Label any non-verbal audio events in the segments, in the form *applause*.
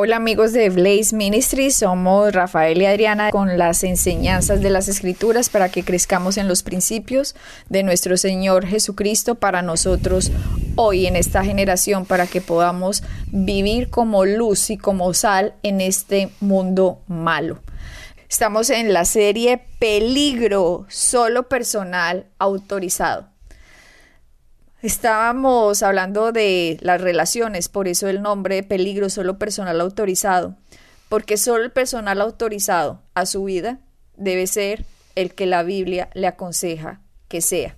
Hola amigos de Blaze Ministries, somos Rafael y Adriana con las enseñanzas de las escrituras para que crezcamos en los principios de nuestro Señor Jesucristo para nosotros hoy en esta generación, para que podamos vivir como luz y como sal en este mundo malo. Estamos en la serie Peligro, solo personal autorizado. Estábamos hablando de las relaciones, por eso el nombre peligro solo personal autorizado, porque solo el personal autorizado a su vida debe ser el que la Biblia le aconseja que sea.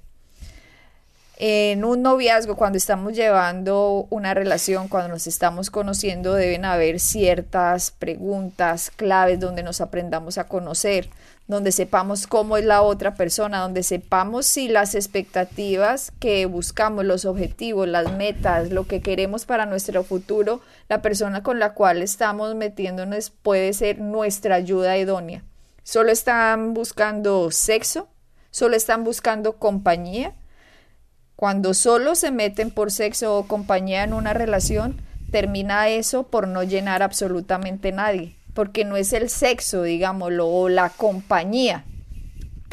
En un noviazgo, cuando estamos llevando una relación, cuando nos estamos conociendo, deben haber ciertas preguntas claves donde nos aprendamos a conocer, donde sepamos cómo es la otra persona, donde sepamos si las expectativas que buscamos, los objetivos, las metas, lo que queremos para nuestro futuro, la persona con la cual estamos metiéndonos puede ser nuestra ayuda idónea. Solo están buscando sexo, solo están buscando compañía. Cuando solo se meten por sexo o compañía en una relación, termina eso por no llenar absolutamente nadie porque no es el sexo, digámoslo, o la compañía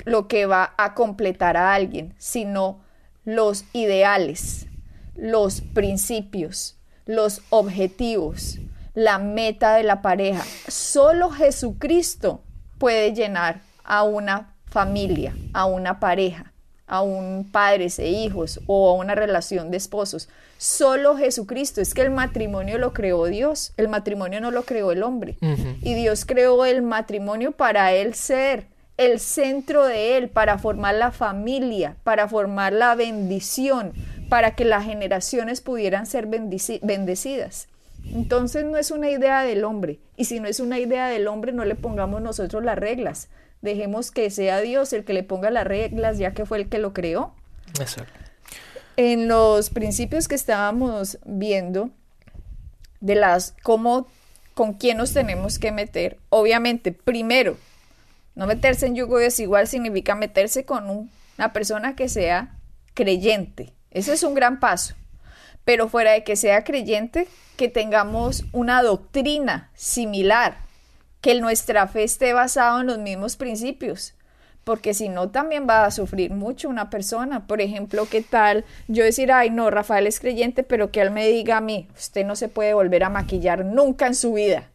lo que va a completar a alguien, sino los ideales, los principios, los objetivos, la meta de la pareja. Solo Jesucristo puede llenar a una familia, a una pareja a un padres e hijos o a una relación de esposos. Solo Jesucristo. Es que el matrimonio lo creó Dios. El matrimonio no lo creó el hombre. Y Dios creó el matrimonio para él ser el centro de él, para formar la familia, para formar la bendición, para que las generaciones pudieran ser bendecidas. Entonces no es una idea del hombre. Y si no es una idea del hombre, no le pongamos nosotros las reglas. Dejemos que sea Dios el que le ponga las reglas, ya que fue el que lo creó. En los principios que estábamos viendo de las cómo con quién nos tenemos que meter, obviamente, primero, no meterse en yugo desigual significa meterse con una persona que sea creyente. Ese es un gran paso. Pero fuera de que sea creyente, que tengamos una doctrina similar, que nuestra fe esté basada en los mismos principios, porque si no también va a sufrir mucho una persona. Por ejemplo, ¿qué tal yo decir, ay no, Rafael es creyente, pero que él me diga a mí, usted no se puede volver a maquillar nunca en su vida?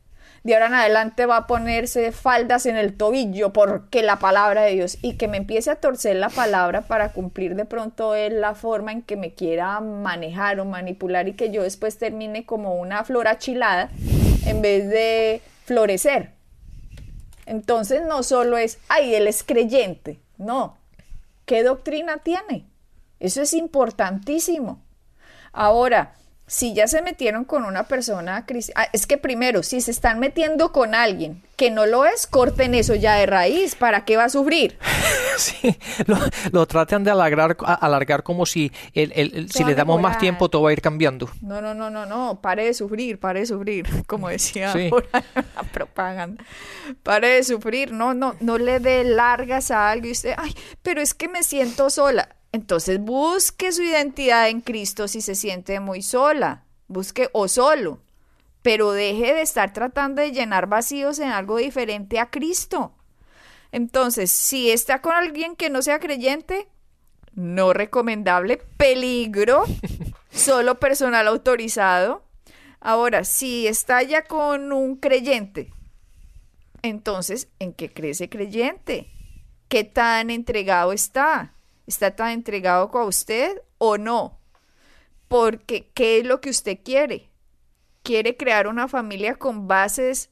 De ahora en adelante va a ponerse faldas en el tobillo porque la palabra de Dios y que me empiece a torcer la palabra para cumplir de pronto él la forma en que me quiera manejar o manipular y que yo después termine como una flor achilada en vez de florecer. Entonces no solo es, ay, él es creyente, no. ¿Qué doctrina tiene? Eso es importantísimo. Ahora, si ya se metieron con una persona cristiana, ah, es que primero, si se están metiendo con alguien que no lo es, corten eso ya de raíz, ¿para qué va a sufrir? *laughs* Sí, lo, lo tratan de alargar, alargar como si, el, si le damos más tiempo todo va a ir cambiando. No, no, no, no, no, pare de sufrir, pare de sufrir, *laughs* como decía por ahí la propaganda. Pare de sufrir, no, no, no le dé largas a algo y usted, ay, pero es que me siento sola entonces busque su identidad en Cristo si se siente muy sola, busque o solo, pero deje de estar tratando de llenar vacíos en algo diferente a Cristo. Entonces, si está con alguien que no sea creyente, no recomendable, peligro, *laughs* solo personal autorizado. Ahora, si está ya con un creyente, entonces, ¿en qué crece creyente? ¿Qué tan entregado está? ¿Está tan entregado a usted o no? Porque, ¿qué es lo que usted quiere? ¿Quiere crear una familia con bases,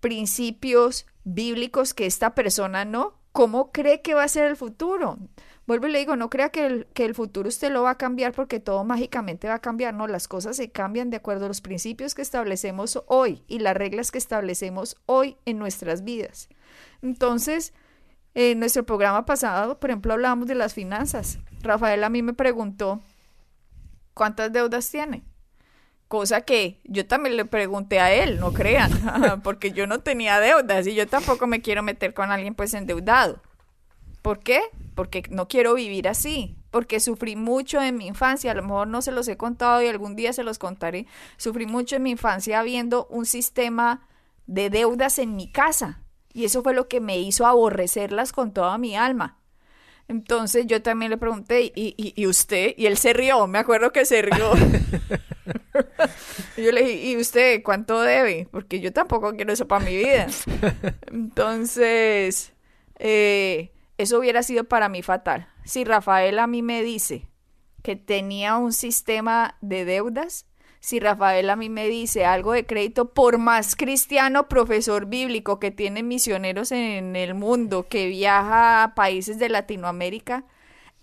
principios bíblicos que esta persona no? ¿Cómo cree que va a ser el futuro? Vuelvo y le digo, no crea que el, que el futuro usted lo va a cambiar porque todo mágicamente va a cambiar. No, las cosas se cambian de acuerdo a los principios que establecemos hoy y las reglas que establecemos hoy en nuestras vidas. Entonces, en nuestro programa pasado, por ejemplo, hablábamos de las finanzas. Rafael a mí me preguntó, ¿cuántas deudas tiene? Cosa que yo también le pregunté a él, no crean, *laughs* porque yo no tenía deudas y yo tampoco me quiero meter con alguien pues endeudado. ¿Por qué? Porque no quiero vivir así, porque sufrí mucho en mi infancia, a lo mejor no se los he contado y algún día se los contaré, sufrí mucho en mi infancia viendo un sistema de deudas en mi casa y eso fue lo que me hizo aborrecerlas con toda mi alma. Entonces yo también le pregunté, ¿y, y, usted? Y él se rió, me acuerdo que se rió. *laughs* yo le dije, ¿y usted cuánto debe? Porque yo tampoco quiero eso para mi vida. *laughs* Entonces, eh, eso hubiera sido para mí fatal. Si Rafael a mí me dice que tenía un sistema de deudas, si Rafael a mí me dice algo de crédito, por más cristiano profesor bíblico que tiene misioneros en el mundo, que viaja a países de Latinoamérica,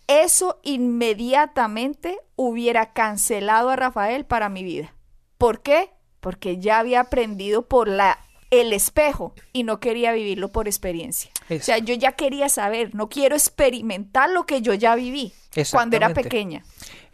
eso inmediatamente hubiera cancelado a Rafael para mi vida. ¿Por qué? Porque ya había aprendido por la el espejo y no quería vivirlo por experiencia. O sea, yo ya quería saber, no quiero experimentar lo que yo ya viví cuando era pequeña.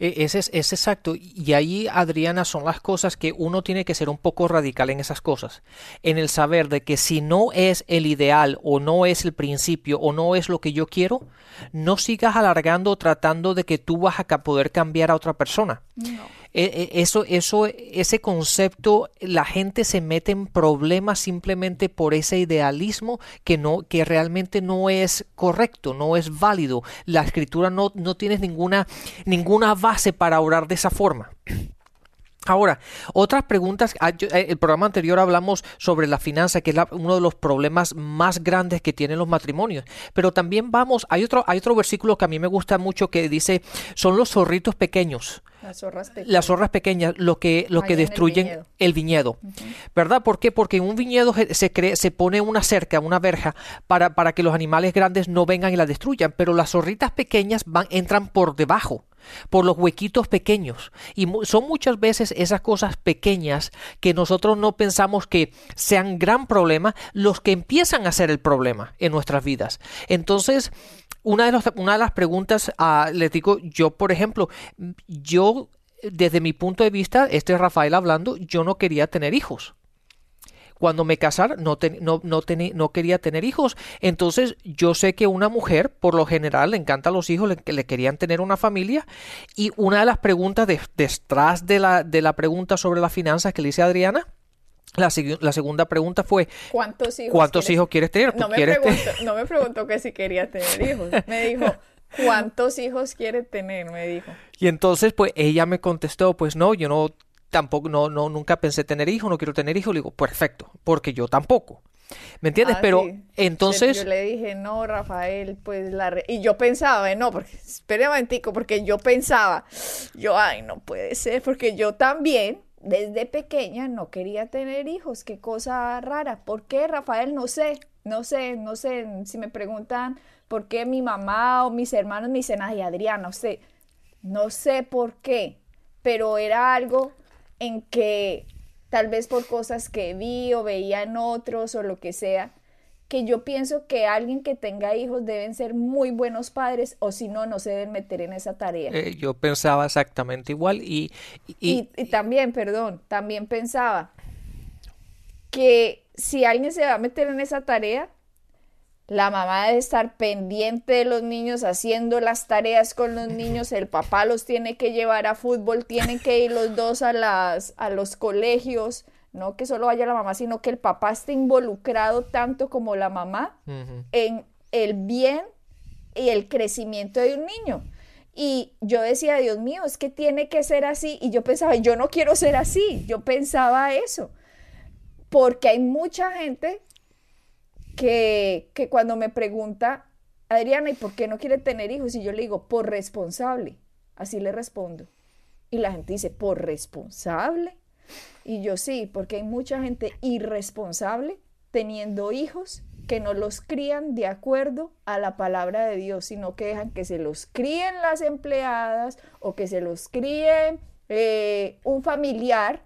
E, ese es, es, exacto. Y ahí, Adriana, son las cosas que uno tiene que ser un poco radical en esas cosas. En el saber de que si no es el ideal o no es el principio o no es lo que yo quiero, no sigas alargando tratando de que tú vas a poder cambiar a otra persona. E, eso, eso, ese concepto, la gente se mete en problemas simplemente por ese idealismo que no, que realmente no es correcto, no es válido. La escritura no, no tiene ninguna, ninguna base para orar de esa forma. Ahora, otras preguntas. Ah, eh, el programa anterior hablamos sobre la finanza, que es uno de los problemas más grandes que tienen los matrimonios. Pero también vamos, hay otro, hay otro versículo que a mí me gusta mucho que dice, son los zorritos pequeños. Las zorras pequeñas. Las zorras pequeñas, lo que, lo que destruyen el viñedo. ¿Verdad? ¿Por qué? Porque en un viñedo se, cree, se pone una cerca, una verja, para, para que los animales grandes no vengan y la destruyan. Pero las zorritas pequeñas van, entran por debajo por los huequitos pequeños. Y son muchas veces esas cosas pequeñas que nosotros no pensamos que sean gran problema, los que empiezan a ser el problema en nuestras vidas. Entonces, una de, una de las preguntas, uh, les digo, yo por ejemplo, yo desde mi punto de vista, este es Rafael hablando, yo no quería tener hijos cuando me casara no, no, no, no, quería tener hijos. Entonces yo sé que una mujer, por lo general, le encantan los hijos, le, le querían tener una familia. Y una de las preguntas detrás de la, de la pregunta sobre las finanzas que le hice Adriana, la, la, segunda pregunta fue ¿Cuántos hijos, ¿cuántos quieres? hijos quieres tener? No me, preguntó, no me preguntó que si quería tener hijos. Me dijo, ¿cuántos hijos quiere tener? Me dijo. Y entonces, pues ella me contestó, pues no, yo no tampoco, no, no, nunca pensé tener hijos, no quiero tener hijos. Le digo, perfecto, porque yo tampoco. ¿Me entiendes? Ah, Pero entonces... Yo le dije, no, Rafael, pues la... Y yo pensaba, no, porque, espere un momentico, porque yo pensaba, yo, ay, no puede ser, porque yo también, desde pequeña, no quería tener hijos. Qué cosa rara. ¿Por qué, Rafael? No sé, no sé, no sé. Si me preguntan por qué mi mamá o mis hermanos me dicen, ay, Adriana, sé, no sé por qué, pero era algo en que tal vez por cosas que vi o veía en otros o lo que sea, que yo pienso que alguien que tenga hijos deben ser muy buenos padres o si no, no se deben meter en esa tarea. Eh, yo pensaba exactamente igual y y, y también, perdón, también pensaba que si alguien se va a meter en esa tarea, la mamá debe estar pendiente de los niños, haciendo las tareas con los niños, el papá los tiene que llevar a fútbol, tienen que ir los dos a, las, a los colegios, no que solo vaya la mamá, sino que el papá esté involucrado tanto como la mamá en el bien y el crecimiento de un niño. Y yo decía, Dios mío, es que tiene que ser así. Y yo pensaba, yo no quiero ser así. Yo pensaba eso. Porque hay mucha gente que, cuando me pregunta, Adriana, ¿y por qué no quiere tener hijos? Y yo le digo, por responsable. Así le respondo. Y la gente dice, ¿por responsable? Y yo sí, porque hay mucha gente irresponsable teniendo hijos que no los crían de acuerdo a la palabra de Dios, sino que dejan que se los críen las empleadas o que se los críe eh, un familiar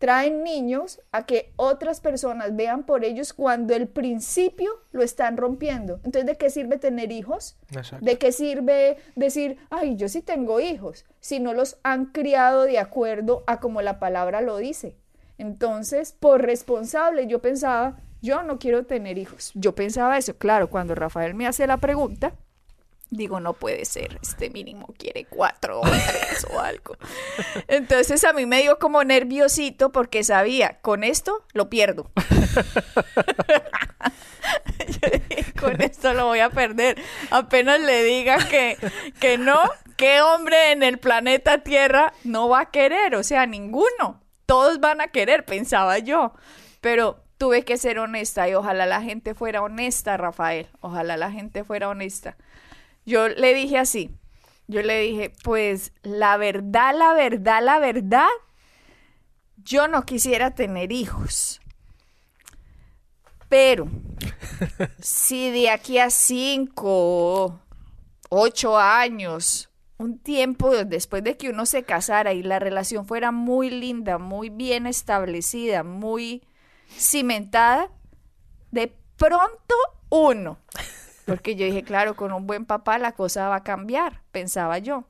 traen niños a que otras personas vean por ellos cuando el principio lo están rompiendo. Entonces, ¿de qué sirve tener hijos? ¿De qué sirve decir, ay, yo sí tengo hijos? Si no los han criado de acuerdo a como la palabra lo dice. Entonces, por responsable, yo pensaba, yo no quiero tener hijos. Yo pensaba eso, claro, cuando Rafael me hace la pregunta, Digo, no puede ser, este mínimo quiere cuatro o tres o algo. Entonces a mí me dio como nerviosito porque sabía, con esto lo pierdo. *laughs* con esto lo voy a perder. Apenas le diga que, que no, ¿qué hombre en el planeta Tierra no va a querer? O sea, ninguno. Todos van a querer, pensaba yo. Pero tuve que ser honesta y ojalá la gente fuera honesta, Rafael. Ojalá la gente fuera honesta. Yo le dije así, yo le dije, pues la verdad, la verdad, la verdad, yo no quisiera tener hijos. Pero *laughs* si de aquí a cinco, ocho años, un tiempo después de que uno se casara y la relación fuera muy linda, muy bien establecida, muy cimentada, de pronto uno porque yo dije, claro, con un buen papá la cosa va a cambiar, pensaba yo.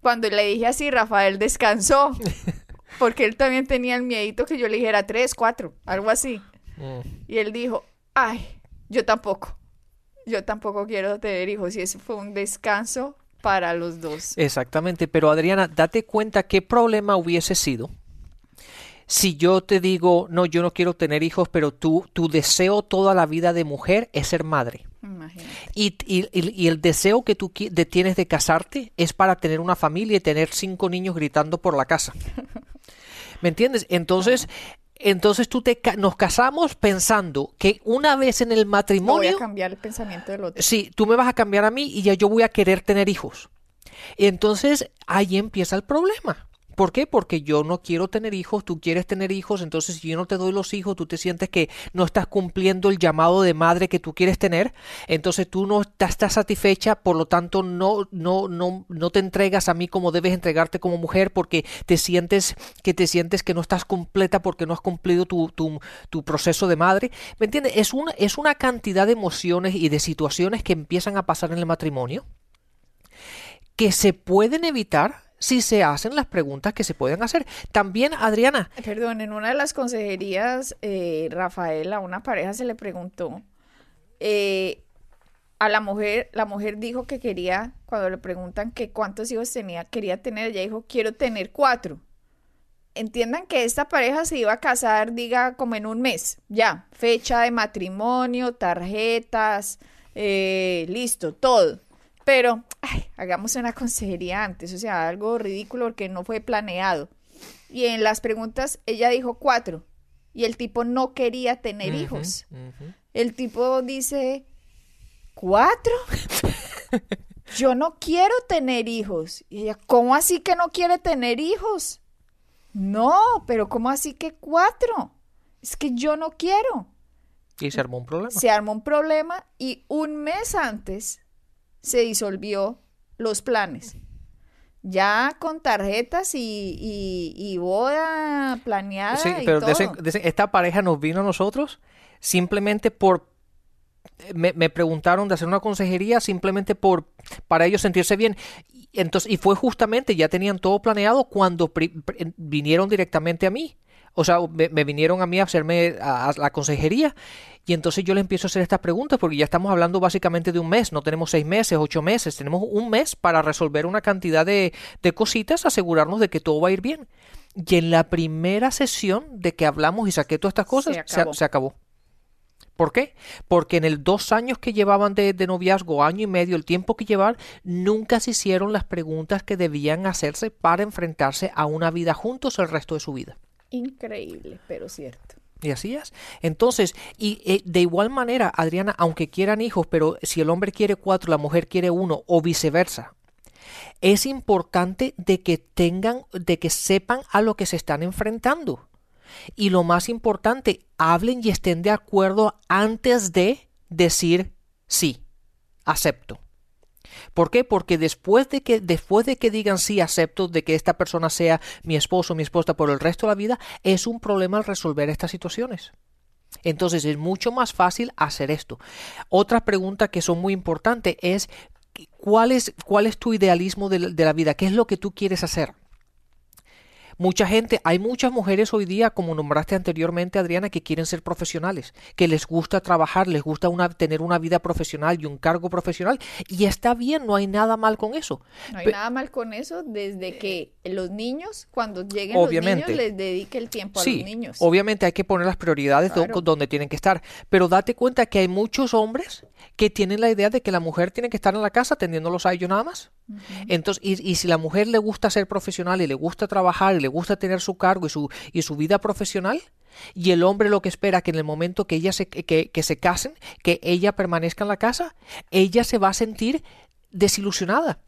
Cuando le dije así, Rafael descansó, *laughs* porque él también tenía el miedito que yo le dijera tres, cuatro, algo así. Mm. Y él dijo, ay, yo tampoco, yo tampoco quiero tener hijos. Y eso fue un descanso para los dos. Exactamente, pero Adriana, date cuenta qué problema hubiese sido si yo te digo, no, yo no quiero tener hijos, pero tú, tu deseo toda la vida de mujer es ser madre. Y, y, el deseo que tú tienes de casarte es para tener una familia y tener cinco niños gritando por la casa. *laughs* ¿Me entiendes? Entonces, entonces tú te nos casamos pensando que una vez en el matrimonio... voy a cambiar el pensamiento del otro. Sí, tú me vas a cambiar a mí y ya yo voy a querer tener hijos. Entonces ahí empieza el problema. ¿Por qué? Porque yo no quiero tener hijos, tú quieres tener hijos, entonces si yo no te doy los hijos, tú te sientes que no estás cumpliendo el llamado de madre que tú quieres tener, entonces tú no estás satisfecha, por lo tanto no, no, no, no te entregas a mí como debes entregarte como mujer porque te sientes que te sientes que no estás completa porque no has cumplido tu, tu, tu proceso de madre. ¿Me entiendes? Es una, es una cantidad de emociones y de situaciones que empiezan a pasar en el matrimonio que se pueden evitar si se hacen las preguntas que se pueden hacer. También, Adriana. Perdón, en una de las consejerías, eh, Rafael, a una pareja se le preguntó, eh, a la mujer, la mujer dijo que quería, cuando le preguntan que cuántos hijos tenía, quería tener, ella dijo, quiero tener cuatro. Entiendan que esta pareja se iba a casar, diga, como en un mes, ya, fecha de matrimonio, tarjetas, eh, listo, todo. Pero, ay, hagamos una consejería antes, o sea, algo ridículo porque no fue planeado. Y en las preguntas ella dijo cuatro y el tipo no quería tener hijos. El tipo dice, ¿cuatro? *laughs* Yo no quiero tener hijos. Y ella, ¿cómo así que no quiere tener hijos? No, pero ¿cómo así que cuatro? Es que yo no quiero. Y se armó un problema. Se armó un problema y un mes antes se disolvió los planes. Ya con tarjetas y, boda planeada. Sí, pero esta pareja nos vino a nosotros simplemente por me, me, preguntaron de hacer una consejería simplemente por para ellos sentirse bien entonces y fue justamente ya tenían todo planeado cuando vinieron directamente a mí o sea, me, vinieron a mí a hacerme a, la consejería y entonces yo le empiezo a hacer estas preguntas porque ya estamos hablando básicamente de un mes, no tenemos seis meses, ocho meses, tenemos un mes para resolver una cantidad de, de cositas, asegurarnos de que todo va a ir bien. Y en la primera sesión de que hablamos y saqué todas estas cosas, se acabó. ¿Por qué? Porque en el dos años que llevaban de, de, noviazgo, año y medio, el tiempo que llevaban, nunca se hicieron las preguntas que debían hacerse para enfrentarse a una vida juntos el resto de su vida. Increíble, pero cierto. Y así es. Entonces, y eh, de igual manera, Adriana, aunque quieran hijos, pero si el hombre quiere cuatro, la mujer quiere uno, o viceversa, es importante de que tengan, de que sepan a lo que se están enfrentando. Y lo más importante, hablen y estén de acuerdo antes de decir sí, acepto. ¿Por qué? Porque después de que después de que digan sí, acepto de que esta persona sea mi esposo o mi esposa por el resto de la vida, es un problema resolver estas situaciones. Entonces es mucho más fácil hacer esto. Otra pregunta que son muy importante es ¿cuál es, cuál es tu idealismo de la vida? ¿Qué es lo que tú quieres hacer? Mucha gente, hay muchas mujeres hoy día, como nombraste anteriormente, Adriana, que quieren ser profesionales, que les gusta trabajar, les gusta una, tener una vida profesional y un cargo profesional, y está bien, no hay nada mal con eso. No hay nada mal con eso desde que los niños, cuando lleguen los niños, les dedique el tiempo a los niños. Obviamente hay que poner las prioridades donde tienen que estar, pero date cuenta que hay muchos hombres que tienen la idea de que la mujer tiene que estar en la casa atendiéndolos a ellos nada más. Entonces, y, si la mujer le gusta ser profesional y le gusta trabajar y le gusta tener su cargo y su, y su vida profesional, y el hombre lo que espera que en el momento que ella se, que, que se casen, que ella permanezca en la casa, ella se va a sentir desilusionada.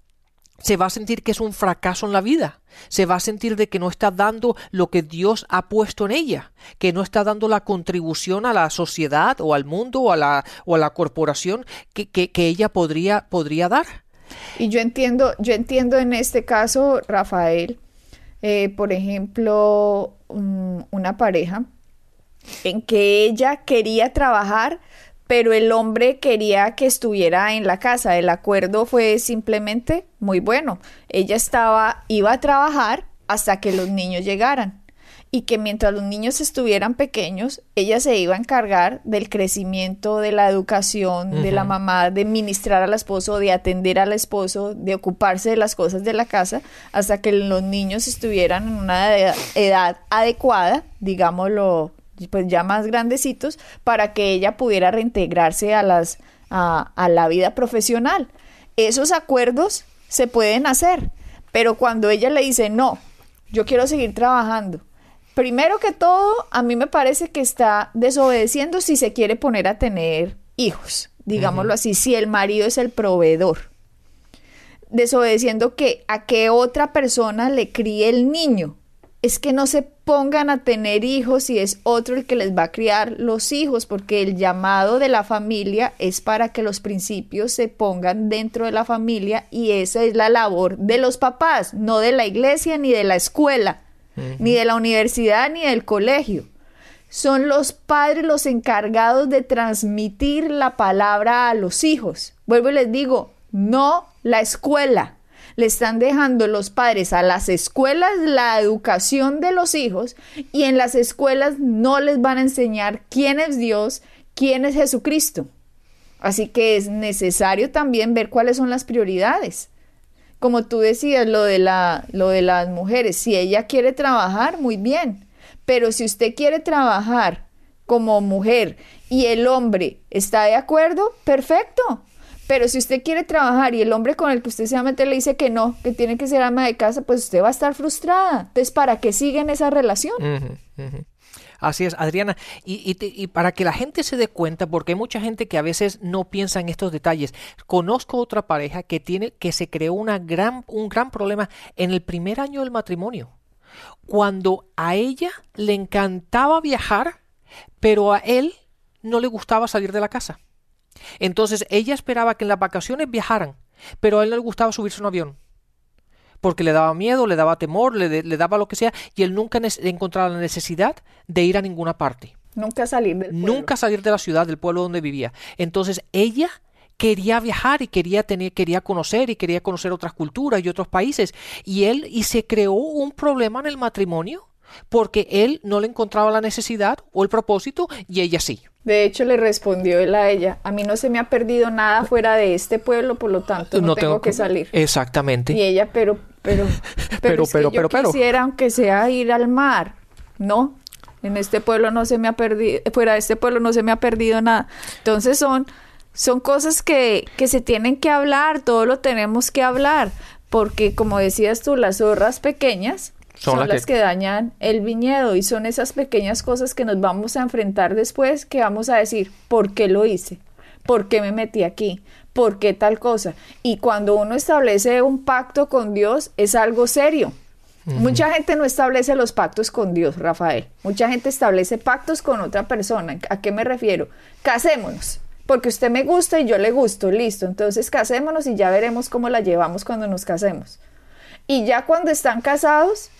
Se va a sentir que es un fracaso en la vida, se va a sentir de que no está dando lo que Dios ha puesto en ella, que no está dando la contribución a la sociedad o al mundo o a la, o a la corporación que, que, que ella podría, podría dar. Y yo entiendo, yo entiendo en este caso, Rafael, eh, por ejemplo, una pareja en que ella quería trabajar, pero el hombre quería que estuviera en la casa. El acuerdo fue simplemente muy bueno. Ella estaba, iba a trabajar hasta que los niños llegaran y que mientras los niños estuvieran pequeños, ella se iba a encargar del crecimiento, de la educación, de la mamá, de ministrar al esposo, de atender al esposo, de ocuparse de las cosas de la casa, hasta que los niños estuvieran en una edad, adecuada, digámoslo, pues ya más grandecitos, para que ella pudiera reintegrarse a, las, a, a la vida profesional. Esos acuerdos se pueden hacer, pero cuando ella le dice, no, yo quiero seguir trabajando, primero que todo, a mí me parece que está desobedeciendo si se quiere poner a tener hijos, digámoslo así, si el marido es el proveedor. Desobedeciendo que a qué otra persona le críe el niño. Es que no se pongan a tener hijos si es otro el que les va a criar los hijos, porque el llamado de la familia es para que los principios se pongan dentro de la familia y esa es la labor de los papás, no de la iglesia ni de la escuela ni de la universidad, ni del colegio. Son los padres los encargados de transmitir la palabra a los hijos. Vuelvo y les digo, no la escuela. Le están dejando los padres a las escuelas la educación de los hijos y en las escuelas no les van a enseñar quién es Dios, quién es Jesucristo. Así que es necesario también ver cuáles son las prioridades como tú decías, lo de, la, lo de las mujeres, si ella quiere trabajar, muy bien, pero si usted quiere trabajar como mujer y el hombre está de acuerdo, perfecto. Pero si usted quiere trabajar y el hombre con el que usted se va a meter le dice que no, que tiene que ser ama de casa, pues usted va a estar frustrada. Entonces, ¿para qué siguen esa relación? Así es, Adriana. Y, para que la gente se dé cuenta, porque hay mucha gente que a veces no piensa en estos detalles. Conozco otra pareja que tiene, que se creó una gran, un gran problema en el primer año del matrimonio. Cuando a ella le encantaba viajar, pero a él no le gustaba salir de la casa. Entonces ella esperaba que en las vacaciones viajaran, pero a él no le gustaba subirse a un avión porque le daba miedo, le daba temor, le, daba lo que sea, y él nunca encontraba la necesidad de ir a ninguna parte. Nunca salir del pueblo. Nunca salir de la ciudad, del pueblo donde vivía. Entonces ella quería viajar y quería tener, quería conocer y quería conocer otras culturas y otros países. Y él, y se creó un problema en el matrimonio porque él no le encontraba la necesidad o el propósito y ella sí. De hecho, le respondió él a ella, a mí no se me ha perdido nada fuera de este pueblo, por lo tanto no, tengo, que salir. Exactamente. Y ella, pero, pero, *laughs* pero, pero, pero, yo quisiera, aunque sea ir al mar, ¿no? En este pueblo no se me ha perdido, fuera de este pueblo no se me ha perdido nada. Entonces son, son cosas que, que se tienen que hablar, todo lo tenemos que hablar, porque como decías tú, las zorras pequeñas son, las, que... dañan el viñedo y son esas pequeñas cosas que nos vamos a enfrentar después que vamos a decir, ¿por qué lo hice? ¿Por qué me metí aquí? ¿Por qué tal cosa? Y cuando uno establece un pacto con Dios es algo serio. Mucha gente no establece los pactos con Dios, Rafael. Mucha gente establece pactos con otra persona. ¿A qué me refiero? Casémonos, porque usted me gusta y yo le gusto, listo. Entonces casémonos y ya veremos cómo la llevamos cuando nos casemos. Y ya cuando están casados,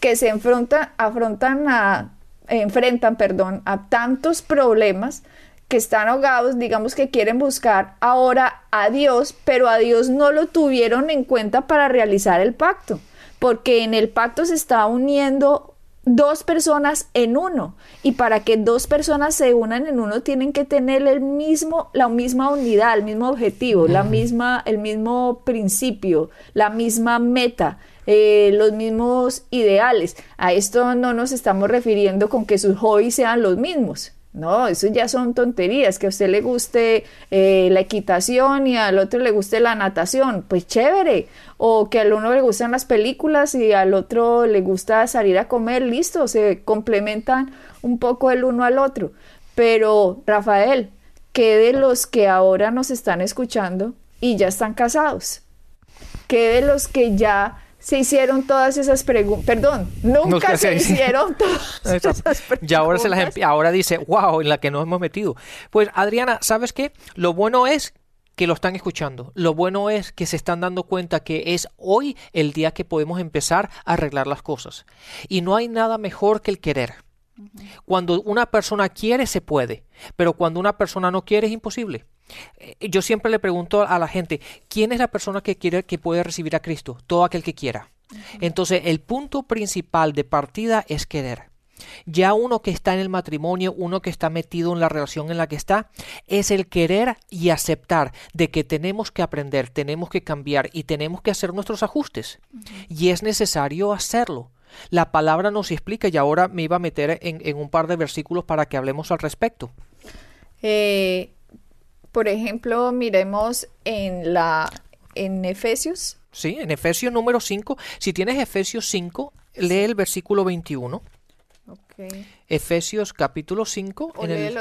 que se enfrentan, afrontan a, enfrentan, perdón, a tantos problemas que están ahogados, digamos que quieren buscar ahora a Dios, pero a Dios no lo tuvieron en cuenta para realizar el pacto porque en el pacto se está uniendo dos personas en uno y para que dos personas se unan en uno tienen que tener el mismo la misma unidad, el mismo objetivo, la misma el mismo principio, la misma meta. Eh, los mismos ideales. A esto no nos estamos refiriendo con que sus hobbies sean los mismos. No, eso ya son tonterías, que a usted le guste eh, la equitación y al otro le guste la natación, pues chévere. O que al uno le gustan las películas y al otro le gusta salir a comer, listo, se complementan un poco el uno al otro. Pero, Rafael, ¿qué de los que ahora nos están escuchando y ya están casados? ¿Qué de los que ya se hicieron todas esas preguntas. Perdón, nunca se, hicieron *laughs* todas esas preguntas. Y ahora, se las ahora dice, wow, en la que nos hemos metido. Pues Adriana, ¿sabes qué? Lo bueno es que lo están escuchando. Lo bueno es que se están dando cuenta que es hoy el día que podemos empezar a arreglar las cosas. Y no hay nada mejor que el querer. Cuando una persona quiere, se puede, pero cuando una persona no quiere, es imposible. Eh, yo siempre le pregunto a la gente, ¿quién es la persona que quiere que puede recibir a Cristo? Todo aquel que quiera. Entonces, el punto principal de partida es querer. Ya uno que está en el matrimonio, uno que está metido en la relación en la que está, es el querer y aceptar de que tenemos que aprender, tenemos que cambiar y tenemos que hacer nuestros ajustes. Y es necesario hacerlo. La palabra nos explica y ahora me iba a meter en, en un par de versículos para que hablemos al respecto. Eh, por ejemplo, miremos en la en Efesios. Sí, en Efesios número 5. Si tienes Efesios 5, lee el versículo 21. Okay. Efesios capítulo 5, en el,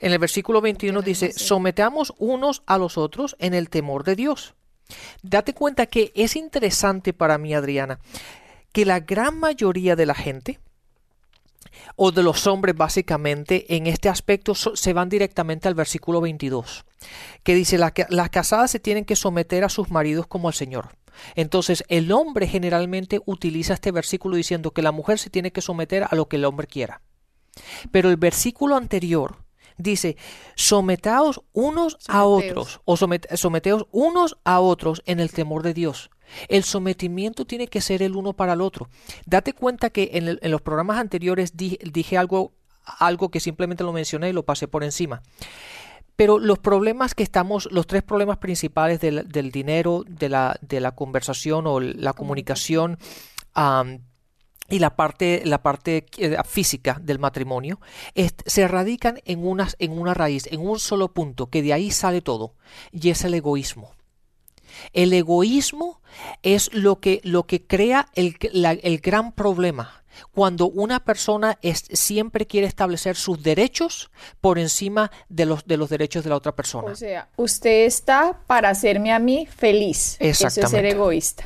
en el, versículo 21 dice, sometamos unos a los otros en el temor de Dios. Date cuenta que es interesante para mí, Adriana, que la gran mayoría de la gente, o de los hombres básicamente en este aspecto se van directamente al versículo 22, que dice las casadas se tienen que someter a sus maridos como al Señor. Entonces el hombre generalmente utiliza este versículo diciendo que la mujer se tiene que someter a lo que el hombre quiera. Pero el versículo anterior dice, sometaos unos a otros, o someteos unos a otros en el temor de Dios. El sometimiento tiene que ser el uno para el otro. Date cuenta que en, los programas anteriores dije, algo, algo que simplemente lo mencioné y lo pasé por encima. Pero los problemas que estamos, los tres problemas principales del, dinero, de la, de la, conversación o la comunicación y la parte, la parte eh, física del matrimonio, se radican en, unas, en una raíz, en un solo punto, que de ahí sale todo, y es el egoísmo. El egoísmo es lo que, lo que crea el, el gran problema. Cuando una persona es, siempre quiere establecer sus derechos por encima de los, de los derechos de la otra persona. O sea, usted está para hacerme a mí feliz. Eso es ser egoísta.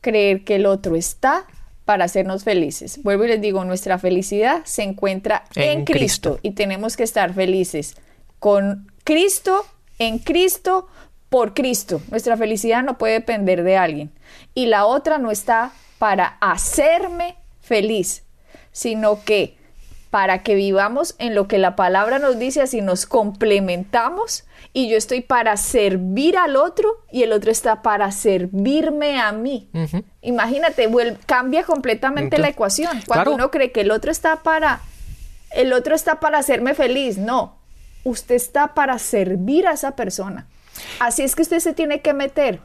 Creer que el otro está para hacernos felices. Vuelvo y les digo, nuestra felicidad se encuentra en, Cristo y tenemos que estar felices con Cristo, en Cristo, por Cristo. Nuestra felicidad no puede depender de alguien. Y la otra no está para hacerme feliz, sino que para que vivamos en lo que la palabra nos dice, así nos complementamos y yo estoy para servir al otro y el otro está para servirme a mí. Imagínate, cambia completamente la ecuación. Cuando uno cree que el otro está para el otro está para hacerme feliz, no. Usted está para servir a esa persona. Así es que usted se tiene que meter.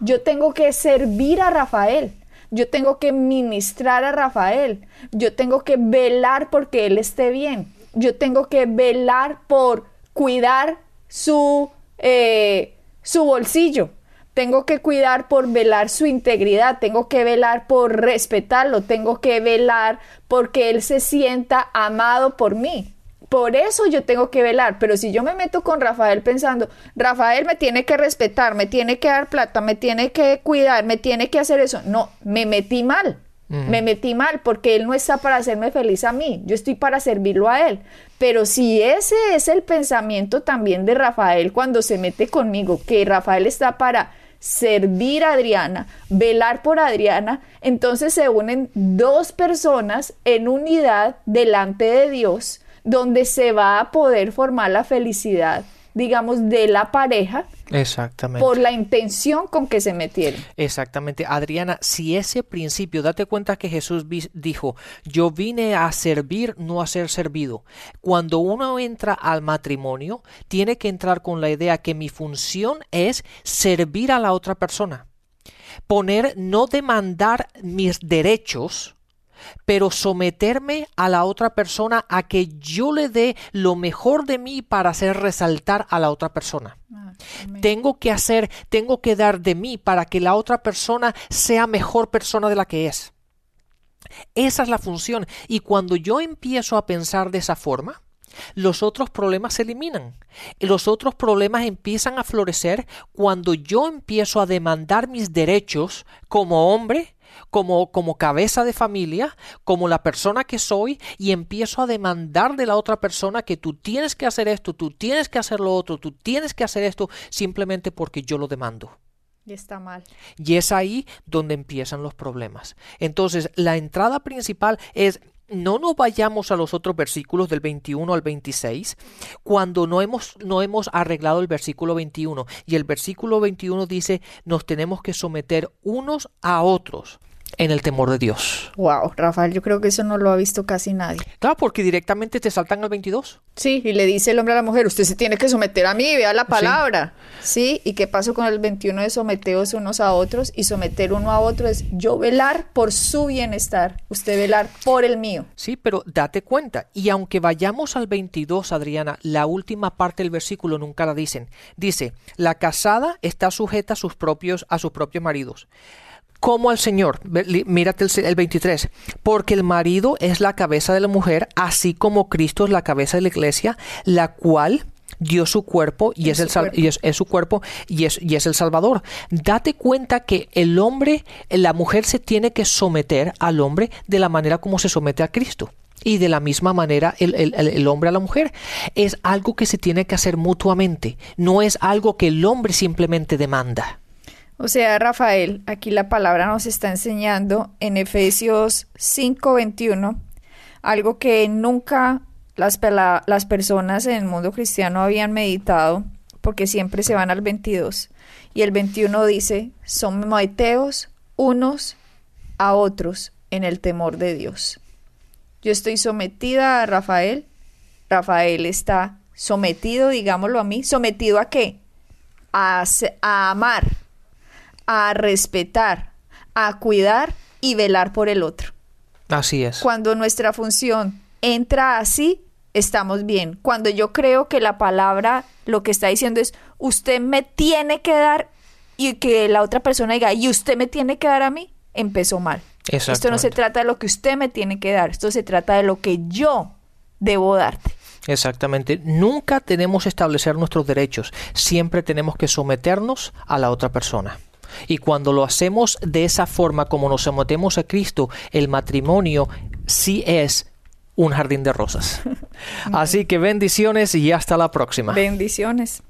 Yo tengo que servir a Rafael. Yo tengo que ministrar a Rafael. Yo tengo que velar porque él esté bien. Yo tengo que velar por cuidar su, eh, su bolsillo. Tengo que cuidar por velar su integridad. Tengo que velar por respetarlo. Tengo que velar porque él se sienta amado por mí. Por eso yo tengo que velar, pero si yo me meto con Rafael pensando, Rafael me tiene que respetar, me tiene que dar plata, me tiene que cuidar, me tiene que hacer eso, no, me metí mal, Me metí mal porque él no está para hacerme feliz a mí, yo estoy para servirlo a él. Pero si ese es el pensamiento también de Rafael cuando se mete conmigo, que Rafael está para servir a Adriana, velar por Adriana, entonces se unen dos personas en unidad delante de Dios, donde se va a poder formar la felicidad digamos, de la pareja. Exactamente. Por la intención con que se metieron. Exactamente. Adriana, si ese principio, date cuenta que Jesús dijo, yo vine a servir, no a ser servido. Cuando uno entra al matrimonio, tiene que entrar con la idea que mi función es servir a la otra persona. Poner, no demandar mis derechos, pero someterme a la otra persona a que yo le dé lo mejor de mí para hacer resaltar a la otra persona. Ah, tengo que hacer, tengo que dar de mí para que la otra persona sea mejor persona de la que es. Esa es la función. Y cuando yo empiezo a pensar de esa forma, los otros problemas se eliminan. Los otros problemas empiezan a florecer cuando yo empiezo a demandar mis derechos como hombre como, como cabeza de familia, como la persona que soy, y empiezo a demandar de la otra persona que tú tienes que hacer esto, tú tienes que hacer lo otro, tú tienes que hacer esto, simplemente porque yo lo demando. Y está mal. Y es ahí donde empiezan los problemas. Entonces, la entrada principal es no nos vayamos a los otros versículos del 21 al 26 cuando no hemos, no hemos arreglado el versículo 21. Y el versículo 21 dice, nos tenemos que someter unos a otros en el temor de Dios. Wow, Rafael, yo creo que eso no lo ha visto casi nadie. Claro, porque directamente te saltan al 22. Sí, y le dice el hombre a la mujer, usted se tiene que someter a mí, vea la palabra. Sí, y qué pasó con el 21 de someteos unos a otros y someter uno a otro es yo velar por su bienestar, usted velar por el mío. Sí, pero date cuenta, y aunque vayamos al 22, Adriana, la última parte del versículo nunca la dicen. Dice, la casada está sujeta a sus propios a sus propios maridos como al Señor. Mírate el, 23. Porque el marido es la cabeza de la mujer, así como Cristo es la cabeza de la iglesia, la cual dio su cuerpo y es, el y es, su cuerpo y es, y es el salvador. Date cuenta que el hombre, la mujer se tiene que someter al hombre de la manera como se somete a Cristo. Y de la misma manera el, el hombre a la mujer. Es algo que se tiene que hacer mutuamente. No es algo que el hombre simplemente demanda. O sea, Rafael, aquí la palabra nos está enseñando en Efesios 5:21 algo que nunca las, las personas en el mundo cristiano habían meditado, porque siempre se van al 22. Y el 21 dice, son maeteos unos a otros en el temor de Dios. Yo estoy sometida a Rafael, Rafael está sometido, digámoslo a mí, sometido a qué? A, a amar, a respetar, a cuidar y velar por el otro. Así es. Cuando nuestra función entra así, estamos bien. Cuando yo creo que la palabra lo que está diciendo es, usted me tiene que dar y que la otra persona diga, y usted me tiene que dar a mí, empezó mal. Esto no se trata de lo que usted me tiene que dar, esto se trata de lo que yo debo darte. Exactamente. Nunca tenemos que establecer nuestros derechos, siempre tenemos que someternos a la otra persona. Y cuando lo hacemos de esa forma, como nos sometemos a Cristo, el matrimonio sí es un jardín de rosas. *laughs* Así que bendiciones y hasta la próxima. Bendiciones.